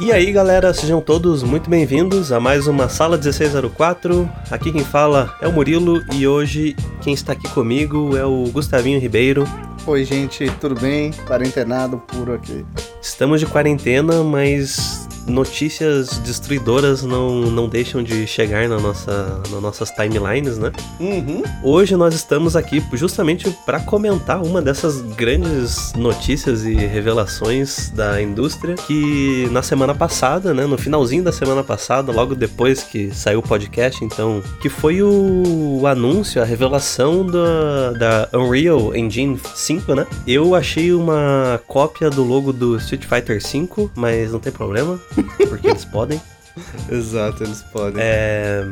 E aí galera, sejam todos muito bem-vindos a mais uma Sala 1604. Aqui quem fala é o Murilo e hoje quem está aqui comigo é o Gustavinho Ribeiro. Oi gente, tudo bem? Quarentenado puro aqui. Estamos de quarentena, mas notícias destruidoras não, não deixam de chegar na nossa, nas nossas timelines, né? Uhum. Hoje nós estamos aqui justamente para comentar uma dessas grandes notícias e revelações da indústria que na semana passada, né, no finalzinho da semana passada, logo depois que saiu o podcast, então, que foi o, anúncio, a revelação da, da Unreal Engine 5, né? Eu achei uma cópia do logo do Street Fighter 5, mas não tem problema porque eles podem. Exato, eles podem. É...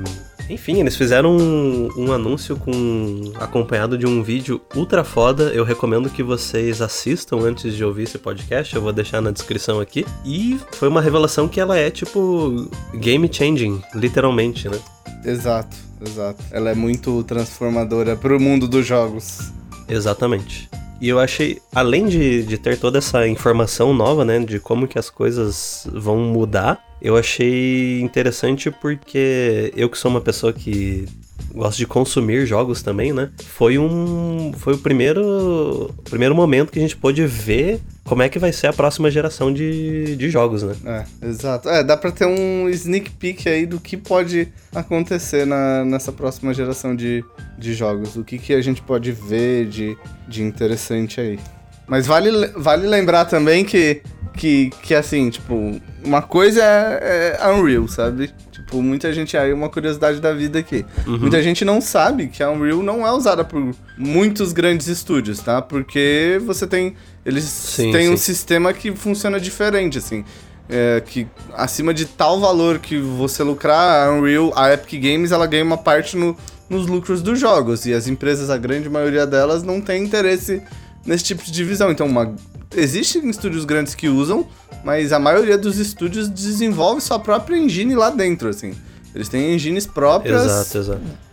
Enfim, eles fizeram um, um, anúncio com acompanhado de um vídeo ultra foda. Eu recomendo que vocês assistam antes de ouvir esse podcast. Eu vou deixar na descrição aqui. E foi uma revelação que ela é tipo game changing, literalmente, né? Exato, exato. Ela é muito transformadora pro mundo dos jogos. Exatamente. E eu achei, além de, de ter toda essa informação nova, né, de como que as coisas vão mudar, eu achei interessante porque eu que sou uma pessoa que gosta de consumir jogos também, né? Foi um foi o primeiro primeiro momento que a gente pôde ver como é que vai ser a próxima geração de, de jogos, né? É, exato. É, dá pra ter um sneak peek aí do que pode acontecer na, nessa próxima geração de, de jogos. O que, que a gente pode ver de, de interessante aí. Mas vale, vale lembrar também que, que, que assim, tipo, uma coisa é, é Unreal, sabe? Tipo, muita gente. Aí, uma curiosidade da vida aqui. Uhum. Muita gente não sabe que a Unreal não é usada por muitos grandes estúdios, tá? Porque você tem. Eles sim, têm sim. um sistema que funciona diferente, assim. É, que acima de tal valor que você lucrar, a Unreal, a Epic Games, ela ganha uma parte no, nos lucros dos jogos. E as empresas, a grande maioria delas, não tem interesse nesse tipo de divisão. Então, uma, existem estúdios grandes que usam, mas a maioria dos estúdios desenvolve sua própria engine lá dentro, assim. Eles têm engines próprias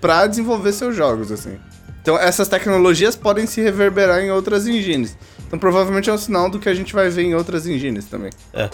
para desenvolver seus jogos, assim. Então, essas tecnologias podem se reverberar em outras engines. Então, provavelmente é um sinal do que a gente vai ver em outras engines também. É.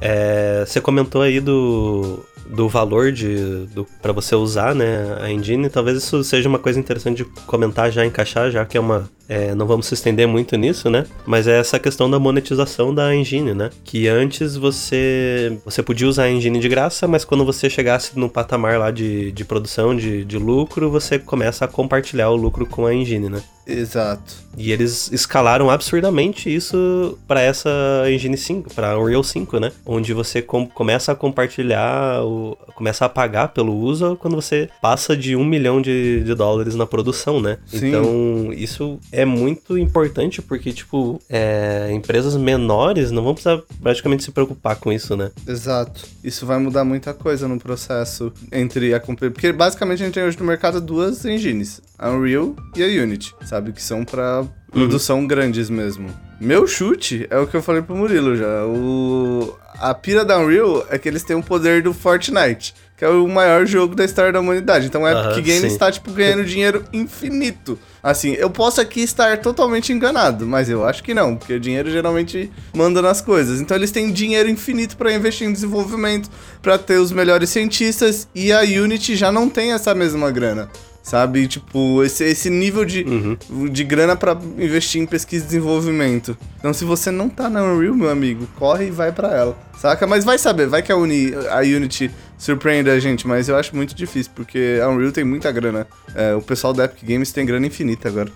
é você comentou aí do, do valor de para você usar né, a engine. Talvez isso seja uma coisa interessante de comentar já, encaixar, já que é uma é, não vamos se estender muito nisso, né? Mas é essa questão da monetização da engine, né? Que antes você você podia usar a engine de graça, mas quando você chegasse no patamar lá de, de produção, de, de lucro, você começa a compartilhar o lucro com a engine, né? Exato. E eles escalaram absurdamente isso para essa Engine 5, para Unreal 5, né? Onde você com começa a compartilhar, o, começa a pagar pelo uso quando você passa de um milhão de, de dólares na produção, né? Sim. Então, isso é é muito importante porque, tipo, é, empresas menores não vão precisar praticamente se preocupar com isso, né? Exato. Isso vai mudar muita coisa no processo entre a Porque basicamente a gente tem hoje no mercado duas engines: a Unreal e a Unity, sabe? Que são para produção uhum. grandes mesmo. Meu chute é o que eu falei pro Murilo já. O... A pira da Unreal é que eles têm o poder do Fortnite, que é o maior jogo da história da humanidade. Então a Epic Games está, tipo, ganhando dinheiro infinito. Assim, eu posso aqui estar totalmente enganado, mas eu acho que não, porque o dinheiro geralmente manda nas coisas. Então eles têm dinheiro infinito para investir em desenvolvimento, para ter os melhores cientistas, e a Unity já não tem essa mesma grana sabe? Tipo, esse, esse nível de, uhum. de grana para investir em pesquisa e desenvolvimento. Então, se você não tá na Unreal, meu amigo, corre e vai para ela, saca? Mas vai saber, vai que a, Uni, a Unity surpreende a gente, mas eu acho muito difícil, porque a Unreal tem muita grana. É, o pessoal da Epic Games tem grana infinita agora.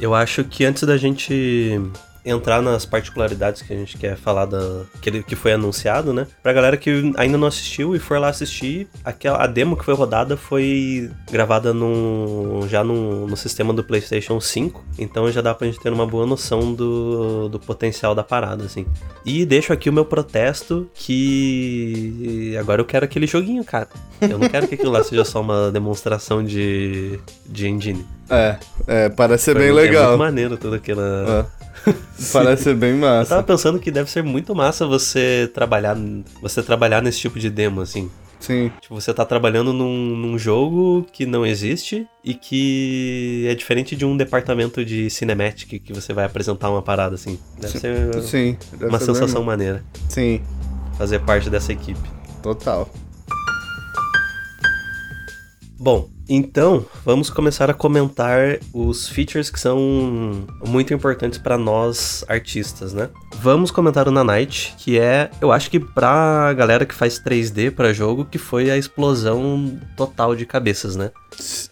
Eu acho que antes da gente entrar nas particularidades que a gente quer falar da que, que foi anunciado, né? Pra galera que ainda não assistiu e for lá assistir, aquela a demo que foi rodada foi gravada no, já no, no sistema do PlayStation 5, então já dá pra gente ter uma boa noção do, do potencial da parada, assim. E deixo aqui o meu protesto que agora eu quero aquele joguinho, cara. Eu não quero que aquilo lá seja só uma demonstração de, de engine. É, é, parece ser bem legal. É muito maneiro toda aquela. É. Parece ser bem massa. Eu tava pensando que deve ser muito massa você trabalhar, você trabalhar nesse tipo de demo, assim. Sim. Tipo, você tá trabalhando num, num, jogo que não existe e que é diferente de um departamento de cinematic que você vai apresentar uma parada assim. Deve sim, ser sim, deve uma ser sensação maneira. Sim. fazer parte dessa equipe. Total. Bom, então vamos começar a comentar os features que são muito importantes para nós artistas, né? Vamos comentar o Nanite, que é, eu acho que pra galera que faz 3D para jogo, que foi a explosão total de cabeças, né?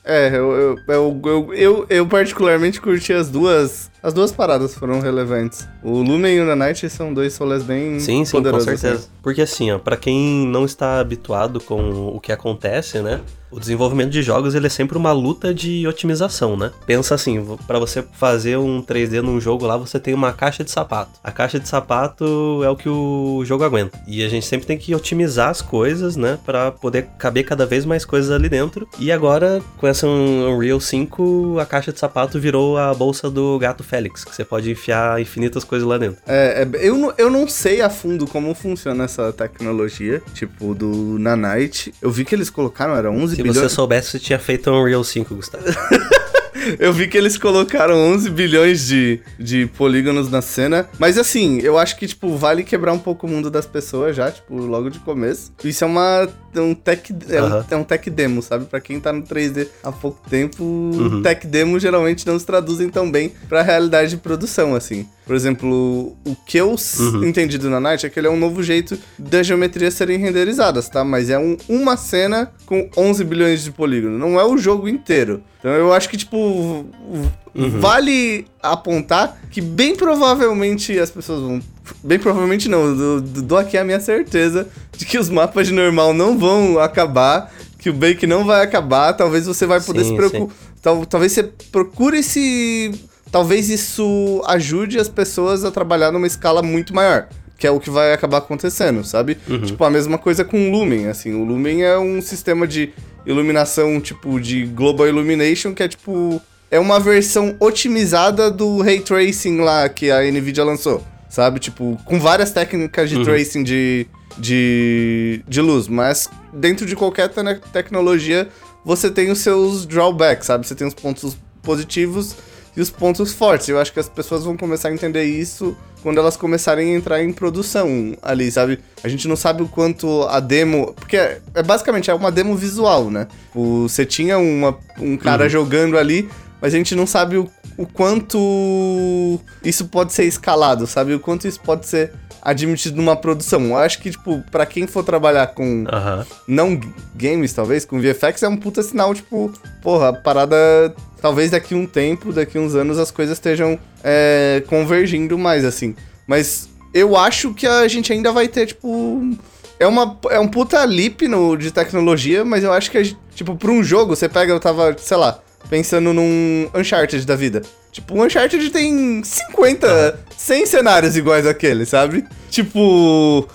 É, eu, eu, eu, eu, particularmente curti as duas. As duas paradas foram relevantes. O Lumen e o Nanite são dois rolês bem Sim, sim, com poderosos. certeza. assim. Porque assim, ó, para quem não está habituado com o que acontece, né? O desenvolvimento de jogos ele é sempre uma luta de otimização, né? Pensa assim, para você fazer um 3D num jogo lá, você tem uma caixa de sapato. A caixa de sapato é o que o jogo aguenta. E a gente sempre tem que otimizar as coisas, né, para poder caber cada vez mais coisas ali dentro. E agora, com essa Unreal 5, a caixa de sapato virou a bolsa do gato Félix, que você pode enfiar infinitas coisas lá dentro. É, é, eu, não- eu não sei a fundo como funciona essa tecnologia, tipo do Nanite. Eu vi que eles colocaram, era 11 Se bilhões. você soubesse, você tinha feito um Unreal 5, Gustavo. Eu vi que eles colocaram 11 bilhões de, de polígonos na cena. Mas assim, eu acho que, tipo, vale quebrar um pouco o mundo das pessoas já, tipo, logo de começo. Isso é uma. Um tech, é, Aham. um, é um tech demo, sabe? Pra quem tá no 3D há pouco tempo, tech demo geralmente não se traduzem tão bem pra realidade de produção, assim. Por exemplo, o que eu s- entendi do Nanite é que ele é um novo jeito das geometrias serem renderizadas, tá? Mas é um- uma cena com 11 bilhões de polígonos, não é o jogo inteiro. Então eu acho que, tipo, v- vale apontar que bem provavelmente as pessoas vão. Bem provavelmente não, eu dou- dou aqui a minha certeza de que os mapas de normal não vão acabar, que o Bake não vai acabar, talvez você vai poder Sim, se preocupar. Tal, talvez você procure se. Talvez isso ajude as pessoas a trabalhar numa escala muito maior. Que é o que vai acabar acontecendo, sabe? Tipo, a mesma coisa com o Lumen, assim. O Lumen é um sistema de iluminação, tipo, de Global Illumination, que é tipo. É uma versão otimizada do Ray Tracing lá que a Nvidia lançou, sabe? Tipo, com várias técnicas de tracing de, de, de luz, mas dentro de qualquer te- tecnologia você tem os seus drawbacks, sabe? Você tem os pontos positivos e os pontos fortes. Eu acho que as pessoas vão começar a entender isso quando elas começarem a entrar em produção ali, sabe? A gente não sabe o quanto a demo. Porque é, é basicamente é uma demo visual, né? O, você tinha uma, um cara jogando ali, mas a gente não sabe o, o quanto isso pode ser escalado, sabe? O quanto isso pode ser admitido numa produção. Eu acho que, tipo, pra quem for trabalhar com Aham. não g- games, talvez, com VFX, é um puta sinal, tipo, porra, a parada. Talvez daqui um tempo, daqui uns anos, as coisas estejam é, convergindo mais, assim. Mas eu acho que a gente ainda vai ter, tipo. É, uma, é um puta leap no, de tecnologia, mas eu acho que, a tipo, pra um jogo, você pega, eu tava, sei lá, pensando num Uncharted da vida. Tipo, o Uncharted tem 50, 100 cenários iguais àquele, sabe? Tipo,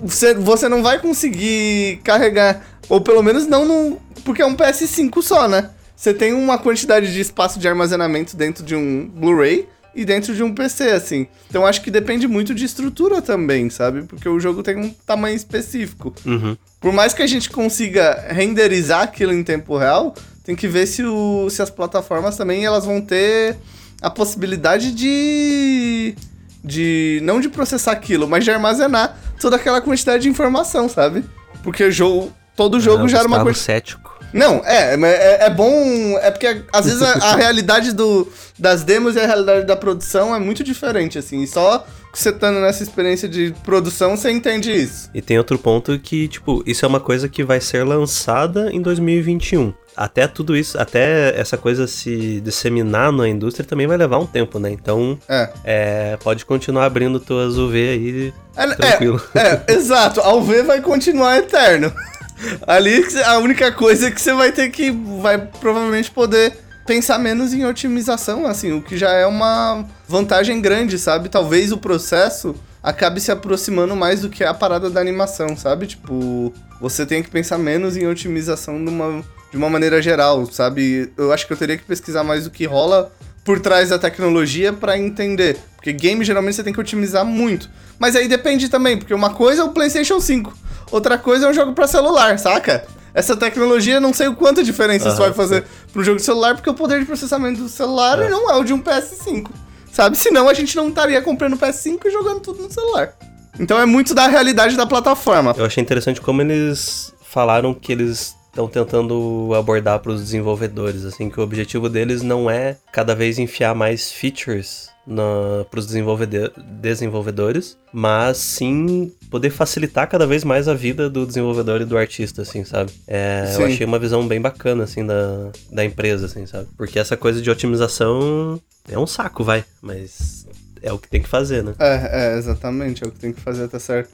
você, você não vai conseguir carregar, ou pelo menos não no. Porque é um PS5 só, né? Você tem uma quantidade de espaço de armazenamento dentro de um Blu-ray e dentro de um PC, assim. Então acho que depende muito de estrutura também, sabe? Porque o jogo tem um tamanho específico. Uhum. Por mais que a gente consiga renderizar aquilo em tempo real, tem que ver se, o, se as plataformas também elas vão ter a possibilidade de. de. não de processar aquilo, mas de armazenar toda aquela quantidade de informação, sabe? Porque o jogo. Todo jogo já era uma coisa. cético. Não, é, mas é, é bom. É porque às vezes a, a realidade do, das demos e a realidade da produção é muito diferente, assim. E só você estando nessa experiência de produção, você entende isso. E tem outro ponto que, tipo, isso é uma coisa que vai ser lançada em 2021. Até tudo isso, até essa coisa se disseminar na indústria também vai levar um tempo, né? Então, É. é, pode continuar abrindo tuas UV aí É, tranquilo. É, é, exato. A UV vai continuar eterno. Ali a única coisa é que você vai ter que. Vai provavelmente poder pensar menos em otimização, assim, o que já é uma vantagem grande, sabe? Talvez o processo acabe se aproximando mais do que a parada da animação, sabe? Tipo, você tem que pensar menos em otimização numa, de uma maneira geral, sabe? Eu acho que eu teria que pesquisar mais o que rola por trás da tecnologia pra entender. Porque game geralmente você tem que otimizar muito. Mas aí depende também, porque uma coisa é o PlayStation 5, outra coisa é um jogo pra celular, saca? Essa tecnologia, não sei o quanto diferença isso vai fazer pro jogo de celular, porque o poder de processamento do celular É. não é o de um PS5. Sabe? Senão a gente não estaria comprando PS5 e jogando tudo no celular. Então é muito da realidade da plataforma. Eu achei interessante como eles falaram que eles estão tentando abordar para os desenvolvedores, assim, que o objetivo deles não é cada vez enfiar mais features para os desenvolvedores, mas sim poder facilitar cada vez mais a vida do desenvolvedor e do artista, assim, sabe? É, eu achei uma visão bem bacana, assim, da, da empresa, assim, sabe? Porque essa coisa de otimização é um saco, vai, mas é o que tem que fazer, né? É, é, exatamente, é o que tem que fazer até certo,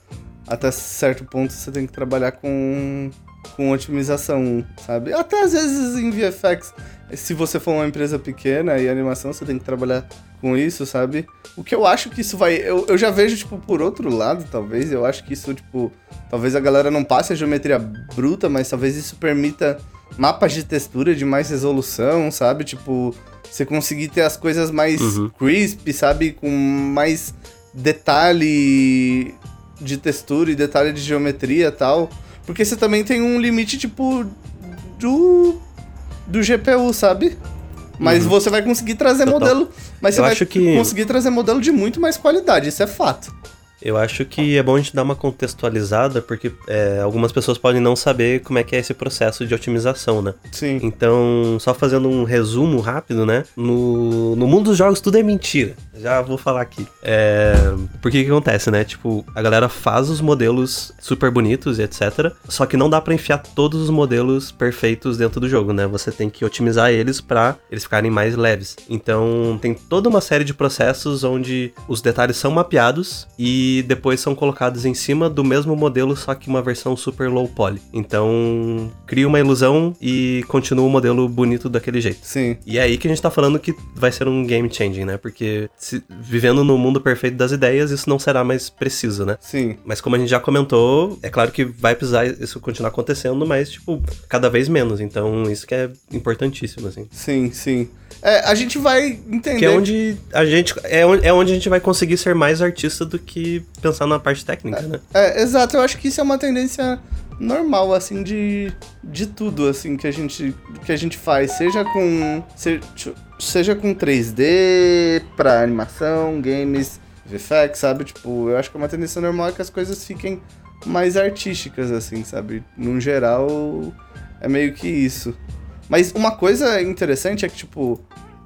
até certo ponto você tem que trabalhar com com otimização, sabe? Até às vezes em VFX, se você for uma empresa pequena e animação, você tem que trabalhar com isso, sabe? O que eu acho que isso vai. Eu, eu já vejo, tipo, por outro lado, talvez. Eu acho que isso, tipo. Talvez a galera não passe a geometria bruta, mas talvez isso permita mapas de textura de mais resolução, sabe? Tipo, você conseguir ter as coisas mais uhum. crisp, sabe? Com mais detalhe de textura e detalhe de geometria e tal. Porque você também tem um limite, tipo, do. do GPU, sabe? Mas uhum. você vai conseguir trazer Total. modelo. Mas você Eu vai que... conseguir trazer modelo de muito mais qualidade, isso é fato. Eu acho que é bom a gente dar uma contextualizada, porque é, algumas pessoas podem não saber como é que é esse processo de otimização, né? Sim. Então, só fazendo um resumo rápido, né? No, no mundo dos jogos tudo é mentira. Já vou falar aqui. É, porque que acontece, né? Tipo, a galera faz os modelos super bonitos e etc. Só que não dá para enfiar todos os modelos perfeitos dentro do jogo, né? Você tem que otimizar eles para eles ficarem mais leves. Então, tem toda uma série de processos onde os detalhes são mapeados e depois são colocados em cima do mesmo modelo, só que uma versão super low poly. Então, cria uma ilusão e continua o modelo bonito daquele jeito. Sim. E é aí que a gente tá falando que vai ser um game changing, né? Porque se, vivendo no mundo perfeito das ideias, isso não será mais preciso, né? Sim. Mas como a gente já comentou, é claro que vai precisar isso continuar acontecendo, mas, tipo, cada vez menos. Então, isso que é importantíssimo, assim. Sim, sim. É, a gente vai entender. Que é onde a gente. É onde, é onde a gente vai conseguir ser mais artista do que pensar na parte técnica, é, né? É, exato. Eu acho que isso é uma tendência normal, assim, de, de tudo, assim, que a gente, que a gente faz. Seja com. Se, seja com 3D, pra animação, games, VFX, sabe? Tipo, eu acho que é uma tendência normal que as coisas fiquem mais artísticas, assim, sabe? No geral, é meio que isso. Mas uma coisa interessante é que, tipo,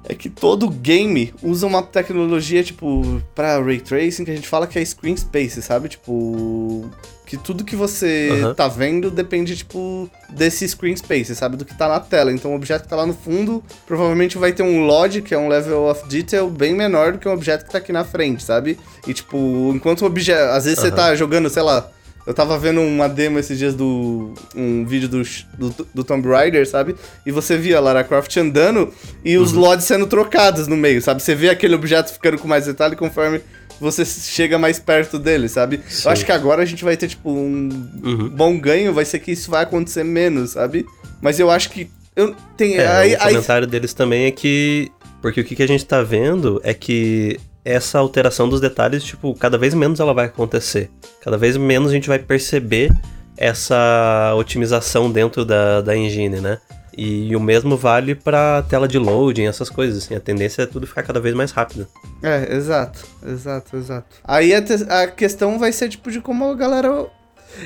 é que todo game usa uma tecnologia, tipo, pra ray tracing, que a gente fala que é screen space, sabe? Tipo, que tudo que você uhum. tá vendo depende, tipo, desse screen space, sabe? Do que tá na tela. Então, o objeto que tá lá no fundo provavelmente vai ter um LOD, que é um level of detail, bem menor do que um objeto que tá aqui na frente, sabe? E, tipo, enquanto o objeto. Às vezes uhum. você tá jogando, sei lá, eu tava vendo uma demo esses dias do. um vídeo do, do, do Tomb Raider, sabe? E você via a Lara Croft andando e os uhum. LODs sendo trocados no meio, sabe? Você vê aquele objeto ficando com mais detalhe conforme você chega mais perto dele, sabe? Sim. Eu acho que agora a gente vai ter, tipo, um uhum. bom ganho, vai ser que isso vai acontecer menos, sabe? Mas eu acho que. Eu, tem, é, aí, o comentário aí... deles também é que. Porque o que, que a gente tá vendo é que essa alteração dos detalhes, tipo, cada vez menos ela vai acontecer. Cada vez menos a gente vai perceber essa otimização dentro da, da engine, né? E o mesmo vale para tela de loading, essas coisas, assim. A tendência é tudo ficar cada vez mais rápido. É, exato, exato, exato. Aí a, a questão vai ser, tipo, de como a galera...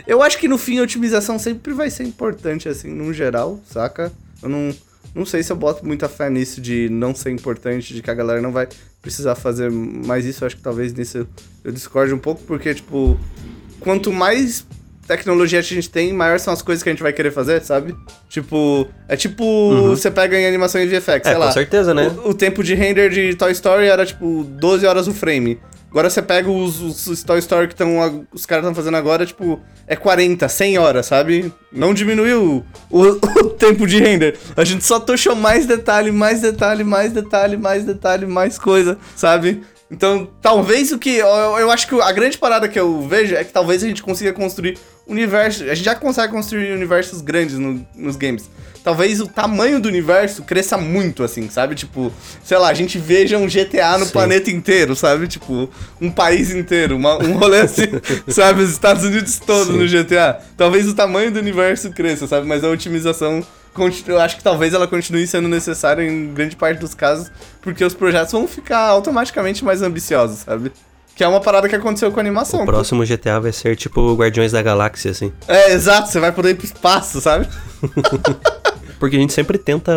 Eu acho que no fim a otimização sempre vai ser importante, assim, no geral, saca? Eu não, não sei se eu boto muita fé nisso de não ser importante, de que a galera não vai precisar fazer mais isso. Eu acho que talvez nisso eu discorde um pouco, porque, tipo, quanto mais tecnologia a gente tem, maiores são as coisas que a gente vai querer fazer, sabe? Tipo, é tipo, uhum. você pega em animação em VFX, é, sei lá. Com certeza, né? O, o, tempo de render de Toy Story era, tipo, 12 horas o frame. Agora você pega os, os Toy Story que estão os caras estão fazendo agora, tipo, é 40, 100 horas, sabe? Não diminuiu o, o, o, tempo de render. A gente só tochou mais detalhe, mais detalhe, mais detalhe, mais detalhe, mais coisa, sabe? Então, talvez o que. Eu, eu acho que a grande parada que eu vejo é que talvez a gente consiga construir universos. A gente já consegue construir universos grandes no, nos games talvez o tamanho do universo cresça muito, assim, sabe? Tipo, sei lá, a gente veja um GTA no Sim. planeta inteiro, sabe? Tipo, um país inteiro, uma, um rolê assim, sabe? Os Estados Unidos todos Sim. no GTA. Talvez o tamanho do universo cresça, sabe? Mas a otimização eu acho que talvez ela continue sendo necessária em grande parte dos casos, porque os projetos vão ficar automaticamente mais ambiciosos, sabe? Que é uma parada que aconteceu com a animação. O próximo GTA vai ser tipo Guardiões da Galáxia, assim. É, exato, você vai poder ir pro espaço, sabe? Porque a gente sempre tenta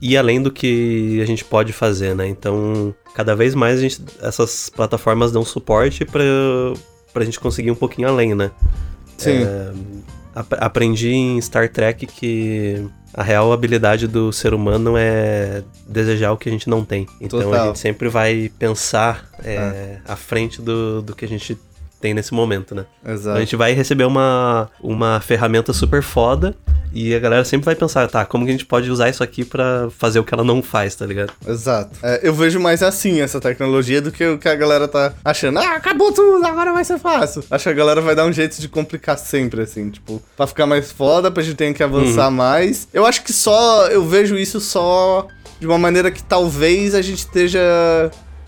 ir além do que a gente pode fazer, né? Então, cada vez mais a gente, essas plataformas dão suporte pra, pra gente conseguir um pouquinho além, né? Sim. É, aprendi em Star Trek que a real habilidade do ser humano é desejar o que a gente não tem. Então Total. a gente sempre vai pensar é, à frente do, do que a gente tem nesse momento, né? A Exato. gente vai receber uma, uma ferramenta super foda e a galera sempre vai pensar, tá, como que a gente pode usar isso aqui pra fazer o que ela não faz, tá ligado? Exato. É, eu vejo mais assim essa tecnologia do que o que a galera tá achando. Ah, acabou tudo, agora vai ser fácil. Acho que a galera vai dar um jeito de complicar sempre, assim, tipo, pra ficar mais foda, pra gente ter que avançar mais. Eu acho que só. Eu vejo isso só de uma maneira que talvez a gente esteja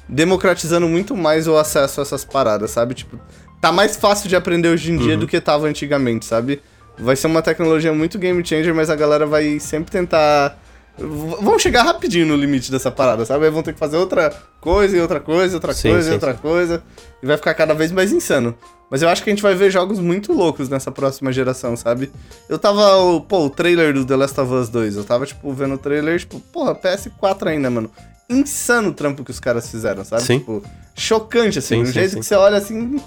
democratizando muito mais o acesso a essas paradas, sabe? Tipo, tá mais fácil de aprender hoje em dia do que tava antigamente, sabe? Vai ser uma tecnologia muito game changer, mas a galera vai sempre tentar. v- Vão chegar rapidinho no limite dessa parada, sabe? Aí vão ter que fazer outra coisa e outra coisa, outra Sim, coisa e sim, outra coisa. E vai ficar cada vez mais insano. Mas eu acho que a gente vai ver jogos muito loucos nessa próxima geração, sabe? Eu tava, pô, o trailer do The Last of Us 2, eu tava, tipo, vendo o trailer, tipo, porra, PS4 ainda, mano. Insano o trampo que os caras fizeram, sabe? Sim. Tipo, chocante, assim. Sim, um sim, jeito sim. que você olha assim.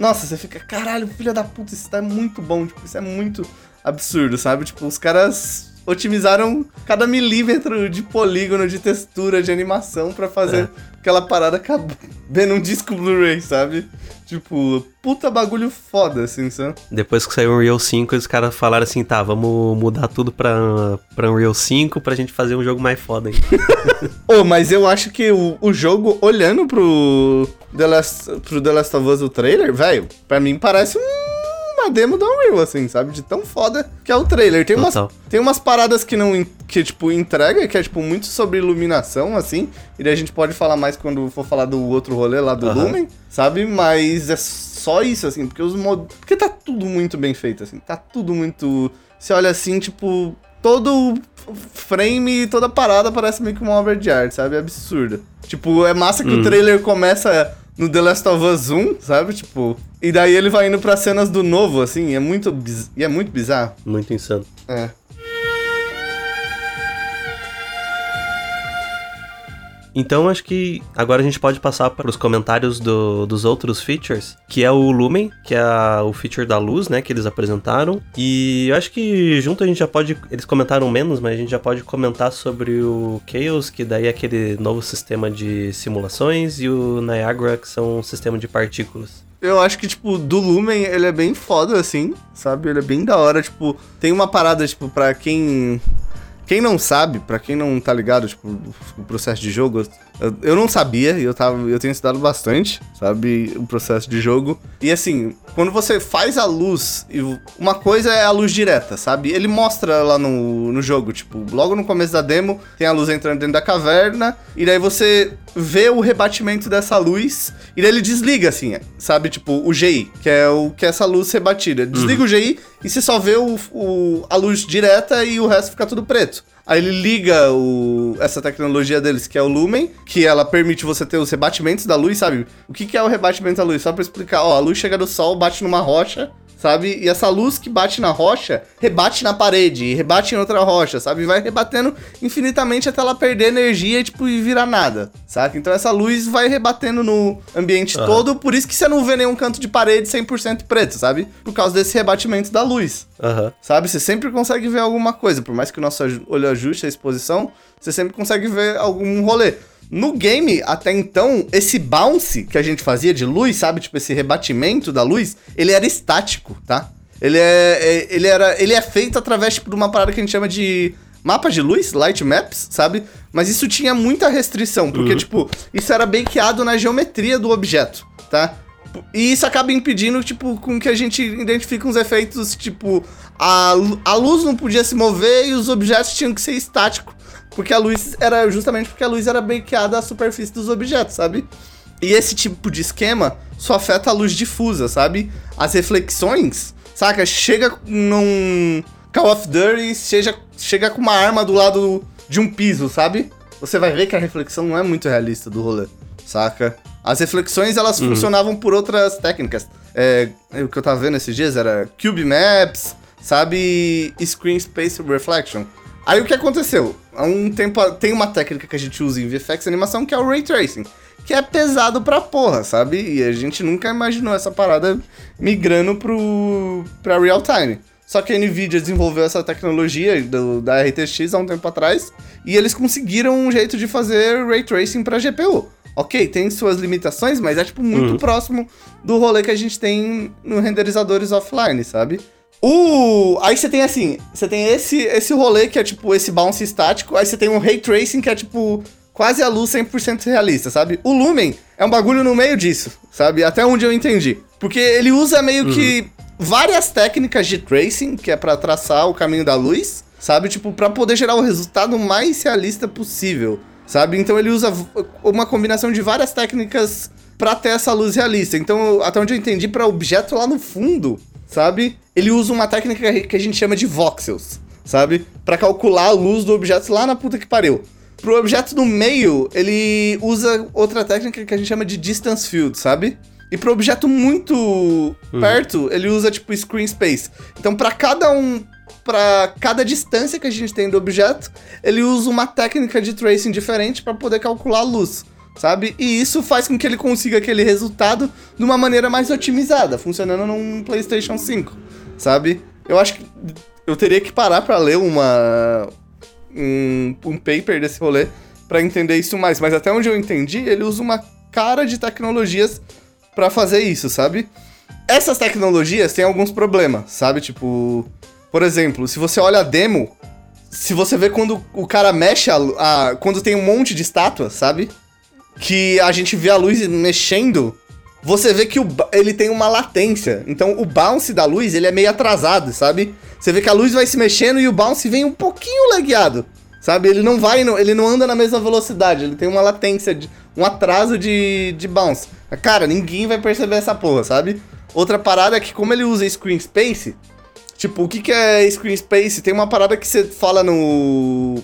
Nossa, você fica, caralho, filho da puta, isso tá muito bom. Tipo, isso é muito absurdo, sabe? Tipo, os caras otimizaram cada milímetro de polígono, de textura, de animação pra fazer aquela parada caber num disco Blu-ray, sabe? Tipo, puta bagulho foda, assim, sabe? Depois que saiu o Unreal 5, os caras falaram assim, tá, vamos mudar tudo pra, pra Unreal 5 pra gente fazer um jogo mais foda, hein? Ô, mas eu acho que o, o jogo, olhando pro The, Last, pro The Last of Us, o trailer, velho, pra mim parece um- uma demo do Unreal, assim, sabe? De tão foda que é o trailer. Tem umas, Total. tem umas paradas que não, que, tipo, entrega, que é, tipo, muito sobre iluminação, assim, e daí a gente pode falar mais quando for falar do outro rolê lá do Aham. Lumen, sabe? Mas é só isso, assim, porque os mod... Porque tá tudo muito bem feito, assim, tá tudo muito... Você olha assim, tipo, todo frame, toda parada parece meio que uma obra de arte, sabe? É absurdo. Tipo, é massa que o trailer começa no The Last of Us 1, sabe? Tipo, e daí ele vai indo pra cenas do novo, assim, é muito, biz... e é muito bizarro. Muito insano. É. Então acho que agora a gente pode passar para os comentários do- dos outros features, que é o Lumen, que é a- o feature da luz, né, que eles apresentaram. E eu acho que junto a gente já pode, eles comentaram menos, mas a gente já pode comentar sobre o Chaos, que daí é aquele novo sistema de simulações, e o Niagara, que são um sistema de partículas. Eu acho que, tipo, do Lumen, ele é bem foda, assim, sabe? Ele é bem da hora, tipo, tem uma parada, tipo, pra quem... Quem não sabe, pra quem não tá ligado, tipo, o processo de jogo, eu, eu não sabia eu, tava, eu tenho estudado bastante, sabe, o processo de jogo. E assim, quando você faz a luz, uma coisa é a luz direta, sabe? Ele mostra lá no, no jogo, tipo, logo no começo da demo, tem a luz entrando dentro da caverna, e daí você vê o rebatimento dessa luz, e daí ele desliga, assim, sabe? Tipo, o GI, que é, o, que é essa luz rebatida. Desliga o GI e você só vê o, o- a luz direta e o resto fica tudo preto. Aí ele liga o, essa tecnologia deles, que é o Lumen, que ela permite você ter os rebatimentos da luz, sabe? O que, que é o rebatimento da luz? Só pra explicar, ó, a luz chega do sol, bate numa rocha, sabe? E essa luz que bate na rocha, rebate na parede, e rebate em outra rocha, sabe? Vai rebatendo infinitamente até ela perder energia tipo, e virar nada, saca? Então essa luz vai rebatendo no ambiente Aham. todo, por isso que você não vê nenhum canto de parede 100% preto, sabe? Por causa desse rebatimento da luz. Aham. Sabe? Você sempre consegue ver alguma coisa. Por mais que o nosso olho ajuste a exposição, você sempre consegue ver algum rolê. No game, até então, esse bounce que a gente fazia de luz, sabe? Tipo, esse rebatimento da luz, ele era estático, tá? Ele é, é- ele era, ele é feito através tipo, de uma parada que a gente chama de mapa de luz, light maps, sabe? Mas isso tinha muita restrição, porque, tipo, isso era bakeado na geometria do objeto, tá? E isso acaba impedindo, tipo, com que a gente identifique uns efeitos, tipo, a, a luz não podia se mover e os objetos tinham que ser estáticos. Porque a luz era justamente porque a luz era bakeada à superfície dos objetos, sabe? E esse tipo de esquema só afeta a luz difusa, sabe? As reflexões, saca? Chega num Call of Duty, chega, chega com uma arma do lado de um piso, sabe? Você vai ver que a reflexão não é muito realista do rolê, saca? As reflexões, elas uhum. funcionavam por outras técnicas. É, o que eu tava vendo esses dias era Cube Maps, sabe? Screen Space Reflection. Aí o que aconteceu? Há um tempo tem uma técnica que a gente usa em VFX animação que é o Ray Tracing. Que é pesado pra porra, sabe? E a gente nunca imaginou essa parada migrando pro, pra real time. Só que a Nvidia desenvolveu essa tecnologia do, da RTX há um tempo atrás e eles conseguiram um jeito de fazer ray tracing para GPU. Ok, tem suas limitações, mas é tipo muito uhum. próximo do rolê que a gente tem no renderizadores offline, sabe? O aí você tem assim, você tem esse esse rolê que é tipo esse bounce estático, aí você tem um ray tracing que é tipo quase a luz 100% realista, sabe? O Lumen é um bagulho no meio disso, sabe? Até onde eu entendi. Porque ele usa meio uhum. que várias técnicas de tracing, que é para traçar o caminho da luz, sabe? Tipo, para poder gerar o resultado mais realista possível, sabe? Então ele usa uma combinação de várias técnicas para ter essa luz realista. Então, até onde eu entendi, para objeto lá no fundo, sabe? Ele usa uma técnica que a gente chama de voxels, sabe? Para calcular a luz do objeto lá na puta que pariu. Pro objeto no meio, ele usa outra técnica que a gente chama de distance field, sabe? E pro objeto muito uhum. perto, ele usa tipo screen space. Então, para cada um para cada distância que a gente tem do objeto, ele usa uma técnica de tracing diferente para poder calcular a luz, sabe? E isso faz com que ele consiga aquele resultado de uma maneira mais otimizada, funcionando num PlayStation 5, sabe? Eu acho que eu teria que parar para ler uma um, um paper desse rolê para entender isso mais, mas até onde eu entendi, ele usa uma cara de tecnologias para fazer isso, sabe? Essas tecnologias têm alguns problemas, sabe? Tipo, por exemplo, se você olha a demo, se você vê quando o cara mexe a, a quando tem um monte de estátuas, sabe? Que a gente vê a luz mexendo, você vê que o, ele tem uma latência. Então o bounce da luz, ele é meio atrasado, sabe? Você vê que a luz vai se mexendo e o bounce vem um pouquinho lagueado. Sabe? Ele não vai, ele não anda na mesma velocidade, ele tem uma latência, de, um atraso de, de bounce. Cara, ninguém vai perceber essa porra, sabe? Outra parada é que como ele usa screen space, tipo, o que, que é screen space? Tem uma parada que você fala no,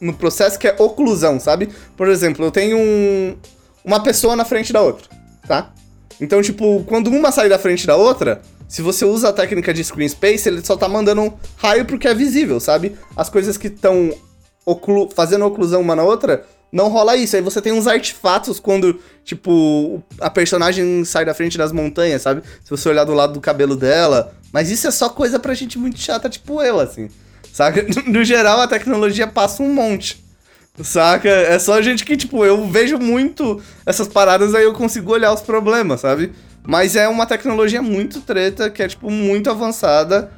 no processo que é oclusão, sabe? Por exemplo, eu tenho um, uma pessoa na frente da outra, tá? Então, tipo, quando uma sai da frente da outra, se você usa a técnica de screen space, ele só tá mandando um raio porque é visível, sabe? As coisas que estão oclu fazendo oclusão uma na outra, não rola isso. Aí você tem uns artefatos quando, tipo, a personagem sai da frente das montanhas, sabe? Se você olhar do lado do cabelo dela. Mas isso é só coisa pra gente muito chata, tipo eu, assim. Saca? No geral, a tecnologia passa um monte. Saca? É só gente que, tipo, eu vejo muito essas paradas, aí eu consigo olhar os problemas, sabe? Mas é uma tecnologia muito treta, que é, tipo, muito avançada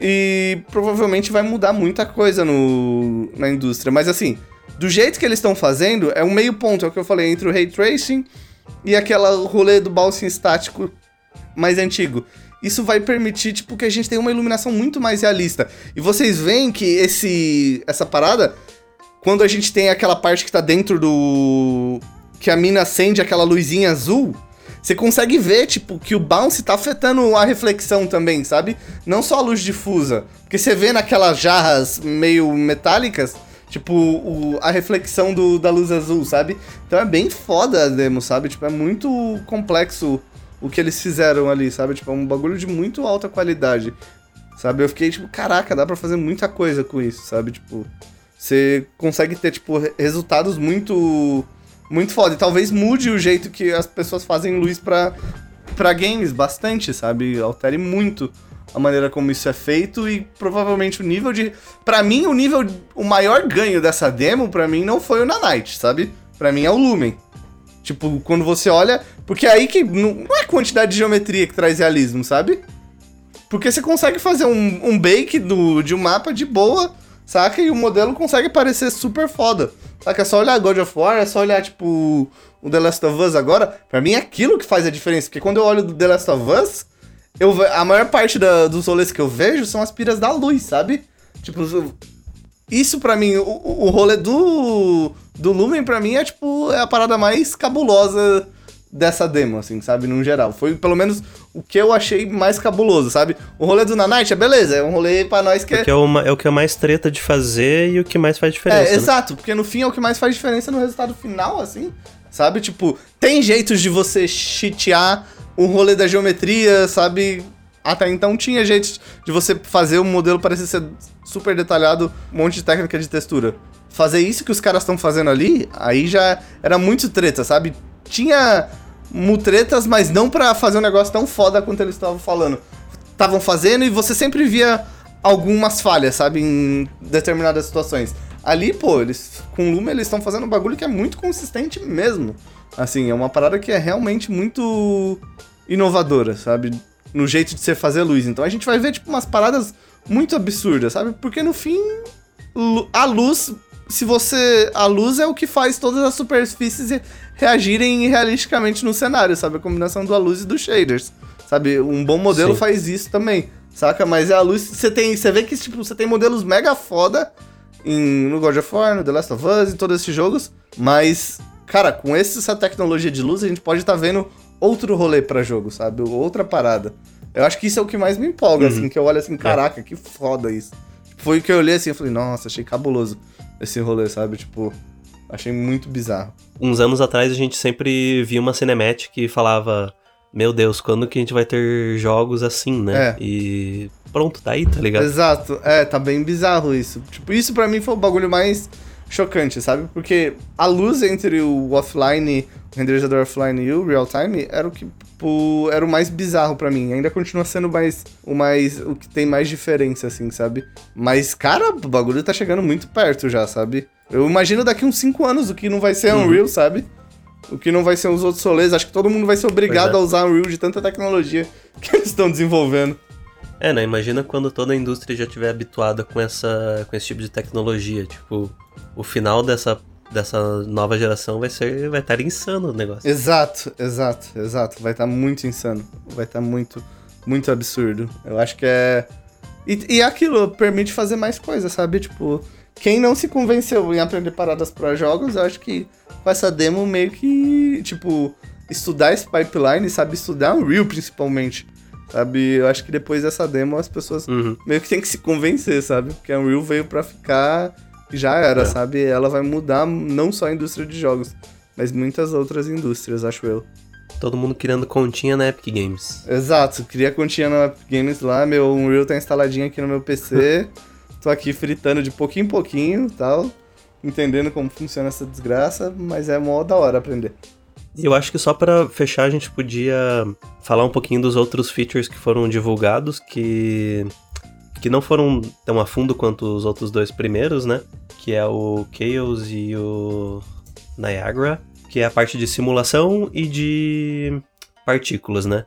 e provavelmente vai mudar muita coisa no, na indústria. Mas assim, do jeito que eles estão fazendo, é um meio ponto, é o que eu falei, entre o ray tracing e aquela rolê do bouncing estático mais antigo. Isso vai permitir, tipo, que a gente tenha uma iluminação muito mais realista. E vocês veem que esse essa parada, quando a gente tem aquela parte que tá dentro do... que a mina acende aquela luzinha azul você consegue ver, tipo, que o bounce tá afetando a reflexão também, sabe? Não só a luz difusa. Porque você vê naquelas jarras meio metálicas, tipo, o, a reflexão do, da luz azul, sabe? Então é bem foda a demo, sabe? Tipo, é muito complexo o que eles fizeram ali, sabe? Tipo, é um bagulho de muito alta qualidade. Sabe? Eu fiquei tipo, caraca, dá pra fazer muita coisa com isso, sabe? Tipo, você consegue ter, tipo, resultados muito muito foda. E talvez mude o jeito que as pessoas fazem luz pra, pra games bastante, sabe? Altere muito a maneira como isso é feito e provavelmente o nível de. para mim, o nível. O maior ganho dessa demo, para mim, não foi o Nanite, sabe? para mim é o Lumen. Tipo, quando você olha. Porque é aí que. Não é a quantidade de geometria que traz realismo, sabe? Porque você consegue fazer um, um bake do, de um mapa de boa, saca? E o modelo consegue parecer super foda. Saca? É só olhar God of War, é só olhar, tipo, o The Last of Us agora. Pra mim é aquilo que faz a diferença. Porque quando eu olho do The Last of Us, eu, a maior parte da, dos rolês que eu vejo são as piras da luz, sabe? Tipo, isso pra mim, o, o rolê do, do Lumen pra mim é, tipo, é a parada mais cabulosa dessa demo, assim, sabe? No geral. Foi pelo menos o que eu achei mais cabuloso, sabe? O rolê do Nanite é beleza, é um rolê pra nós que é. Porque é, uma, é o que é mais treta de fazer e o que mais faz diferença. É, né? exato, porque no fim é o que mais faz diferença no resultado final, assim. Sabe? Tipo, tem jeitos de você cheatear o rolê da geometria, sabe? Até então tinha jeitos de você fazer o modelo parecer ser super detalhado, um monte de técnica de textura. Fazer isso que os caras estão fazendo ali, aí já era muito treta, sabe? Tinha mutretas, mas não pra fazer um negócio tão foda quanto eles estavam falando. Estavam fazendo e você sempre via algumas falhas, sabe? Em determinadas situações. Ali, pô, eles com Luma eles estão fazendo um bagulho que é muito consistente mesmo. Assim, é uma parada que é realmente muito inovadora, sabe? No jeito de você fazer luz. Então a gente vai ver, tipo, umas paradas muito absurdas, sabe? Porque no fim, a luz, se você. A luz é o que faz todas as superfícies reagirem realisticamente no cenário, sabe? A combinação da luz e dos shaders. Sabe? Um bom modelo Sim. faz isso também. Saca? Mas é a luz. Você tem. Você vê que, tipo, você tem modelos mega foda em, no God of War, no The Last of Us, em todos esses jogos. Mas, cara, com essa tecnologia de luz, a gente pode estar tá vendo outro rolê para jogo, sabe? Outra parada. Eu acho que isso é o que mais me empolga, uhum. assim, que eu olho assim, caraca, é. que foda isso. Foi o que eu olhei assim, eu falei, nossa, achei cabuloso esse rolê, sabe? Tipo, achei muito bizarro. Uns anos atrás a gente sempre via uma cinematic que falava, meu Deus, quando que a gente vai ter jogos assim, né? É. E pronto, tá aí, tá ligado? Exato, é, tá bem bizarro isso. Tipo, isso para mim foi o bagulho mais chocante, sabe? Porque a luz entre o offline, renderizador offline e o real time era o que tipo, era o mais bizarro para mim. Ainda continua sendo mais o mais o que tem mais diferença assim, sabe? Mas cara, o bagulho tá chegando muito perto já, sabe? Eu imagino daqui uns 5 anos o que não vai ser uhum. Unreal, sabe? O que não vai ser os outros solês. Acho que todo mundo vai ser obrigado é. a usar Unreal de tanta tecnologia que eles estão desenvolvendo. É, né? Imagina quando toda a indústria já estiver habituada com, essa, com esse tipo de tecnologia. Tipo, o final dessa, dessa nova geração vai ser vai estar insano o negócio. Exato, exato, exato. Vai estar muito insano. Vai estar muito, muito absurdo. Eu acho que é. E, e aquilo permite fazer mais coisas, sabe? Tipo, quem não se convenceu em aprender paradas para jogos, eu acho que com essa demo meio que, tipo, estudar esse pipeline, sabe? Estudar Unreal principalmente. Sabe? Eu acho que depois dessa demo as pessoas uhum. meio que tem que se convencer, sabe? Porque a Unreal veio pra ficar já era, é. sabe? Ela vai mudar não só a indústria de jogos, mas muitas outras indústrias, acho eu. Todo mundo criando continha na Epic Games. Exato, cria continha na Epic Games lá, meu Unreal tá instaladinho aqui no meu PC. tô aqui fritando de pouquinho em pouquinho tal, entendendo como funciona essa desgraça, mas é mó da hora aprender. Eu acho que só para fechar a gente podia falar um pouquinho dos outros features que foram divulgados que que não foram tão a fundo quanto os outros dois primeiros, né? Que é o Chaos e o Niagara, que é a parte de simulação e de partículas, né?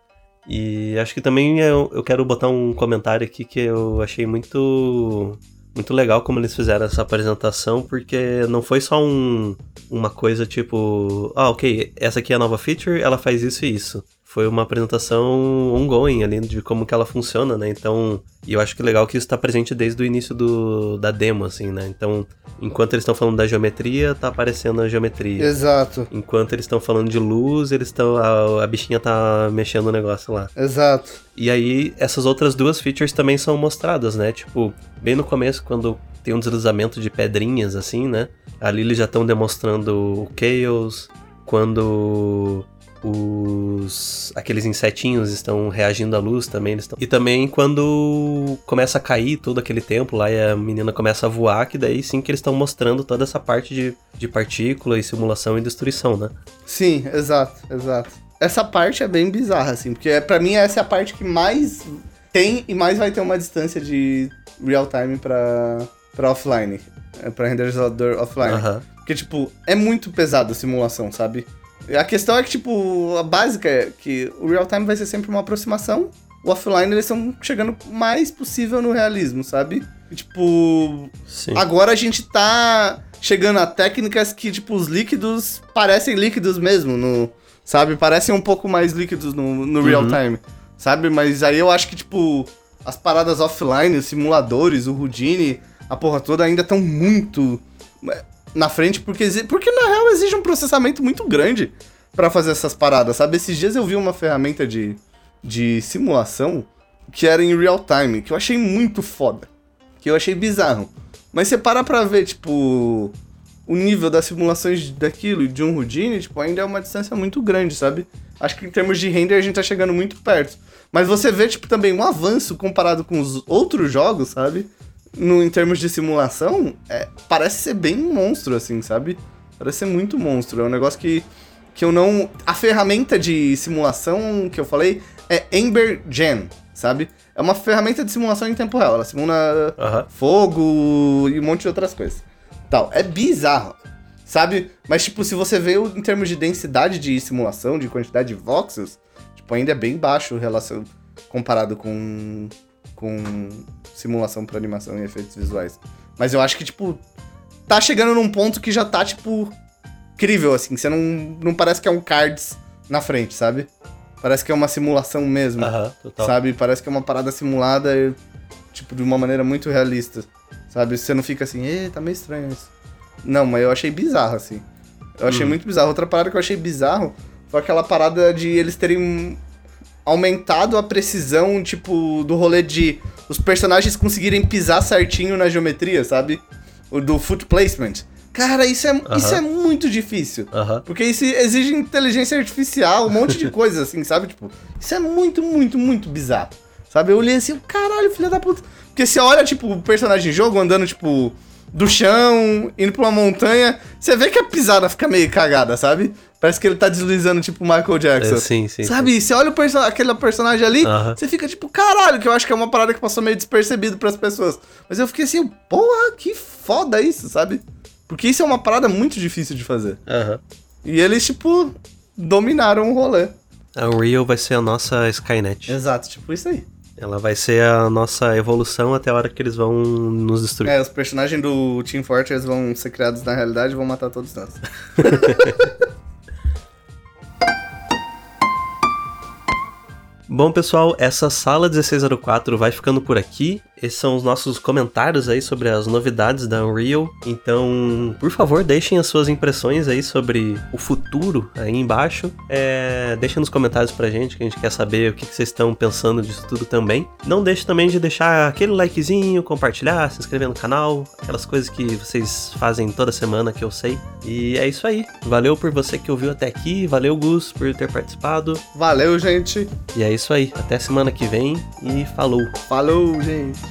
E acho que também eu, eu quero botar um comentário aqui que eu achei muito muito legal como eles fizeram essa apresentação, porque não foi só um, uma coisa tipo, ah, ok, essa aqui é a nova feature, ela faz isso e isso foi uma apresentação ongoing ali de como que ela funciona, né? Então, e eu acho que legal que isso está presente desde o início do, da demo, assim, né? Então, enquanto eles estão falando da geometria, tá aparecendo a geometria. Exato. Enquanto eles estão falando de luz, eles estão a, a, bichinha tá mexendo no negócio lá. Exato. E aí essas outras duas features também são mostradas, né? Tipo, bem no começo quando tem um deslizamento de pedrinhas assim, né? Ali eles já estão demonstrando o Chaos, quando os aqueles insetinhos estão reagindo à luz também eles estão e também quando começa a cair todo aquele tempo lá e a menina começa a voar que daí sim que eles estão mostrando toda essa parte de, de partícula e simulação e destruição né? Sim exato exato. Essa parte é bem bizarra assim porque é, para mim essa é a parte que mais tem e mais vai ter uma distância de real time para para offline é, para renderizador offline. Uhum. porque tipo é muito pesado a simulação sabe a questão é que, tipo, a básica é que o real time vai ser sempre uma aproximação. O offline eles estão chegando o mais possível no realismo, sabe? Tipo, Sim. agora a gente tá chegando a técnicas que, tipo, os líquidos parecem líquidos mesmo, no, sabe? Parecem um pouco mais líquidos no, no real uhum. time, sabe? Mas aí eu acho que, tipo, as paradas offline, os simuladores, o Houdini, a porra toda ainda estão muito na frente, porque, porque na real exige um processamento muito grande pra fazer essas paradas, sabe? Esses dias eu vi uma ferramenta de, de simulação que era em real time, que eu achei muito foda. Que eu achei bizarro. Mas você para pra ver, tipo, o nível das simulações daquilo e de um Houdini, tipo, ainda é uma distância muito grande, sabe? Acho que em termos de render a gente tá chegando muito perto. Mas você vê, tipo, também um avanço comparado com os outros jogos, sabe? No, em termos de simulação, é, parece ser bem um monstro, assim, sabe? Parece ser muito monstro. É um negócio que, que eu não. A ferramenta de simulação que eu falei é Ember Gen, sabe? É uma ferramenta de simulação em tempo real. Ela simula fogo e um monte de outras coisas. Tal. É bizarro, sabe? Mas, tipo, se você vê em termos de densidade de simulação, de quantidade de voxels, tipo, ainda é bem baixo em relação comparado com, com simulação para animação e efeitos visuais. Mas eu acho que, tipo, tá chegando num ponto que já tá, tipo, incrível, assim. Você não, não parece que é um cards na frente, sabe? Parece que é uma simulação mesmo Aham, total. sabe? Parece que é uma parada simulada, tipo, de uma maneira muito realista, sabe? Você não fica assim, ê, tá meio estranho isso. Não, mas eu achei bizarro, assim. Eu achei Hum. muito bizarro. Outra parada que eu achei bizarro foi aquela parada de eles terem aumentado a precisão, tipo, do rolê de os personagens conseguirem pisar certinho na geometria, sabe? O do foot placement. Cara, isso é, isso Aham. é muito difícil. Aham. Porque isso exige inteligência artificial, um monte de coisa, assim, sabe? Tipo, isso é muito, muito, muito bizarro. Sabe? Eu olhei assim, caralho, filha da puta. Porque você olha, tipo, o personagem em jogo andando, tipo, do chão, indo pra uma montanha, você vê que a pisada fica meio cagada, sabe? Parece que ele tá deslizando, tipo, Michael Jackson. É, sim, sim. Sabe? Você olha o perso aquele personagem ali, Aham. você fica tipo, caralho, que eu acho que é uma parada que passou meio despercebido pras pessoas. Mas eu fiquei assim, porra, que foda isso, sabe? Porque isso é uma parada muito difícil de fazer. sim. Aham. E eles, tipo, dominaram o rolê. A Unreal vai ser a nossa Skynet. Exato, tipo isso aí. Ela vai ser a nossa evolução até a hora que eles vão nos destruir. É, os personagens do Team Fortress vão ser criados na realidade e vão matar todos nós. Bom, pessoal, essa sala 1604 vai ficando por aqui. Esses são os nossos comentários aí sobre as novidades da Unreal. Então, por favor, deixem as suas impressões aí sobre o futuro aí embaixo. É, deixem nos comentários pra gente, que a gente quer saber o que, que vocês estão pensando disso tudo também. Não deixe também de deixar aquele likezinho, compartilhar, se inscrever no canal, aquelas coisas que vocês fazem toda semana que eu sei. E é isso aí. Valeu por você que ouviu até aqui, valeu Gus por ter participado. Valeu, gente. E é isso aí. Até semana que vem e falou. Falou, gente.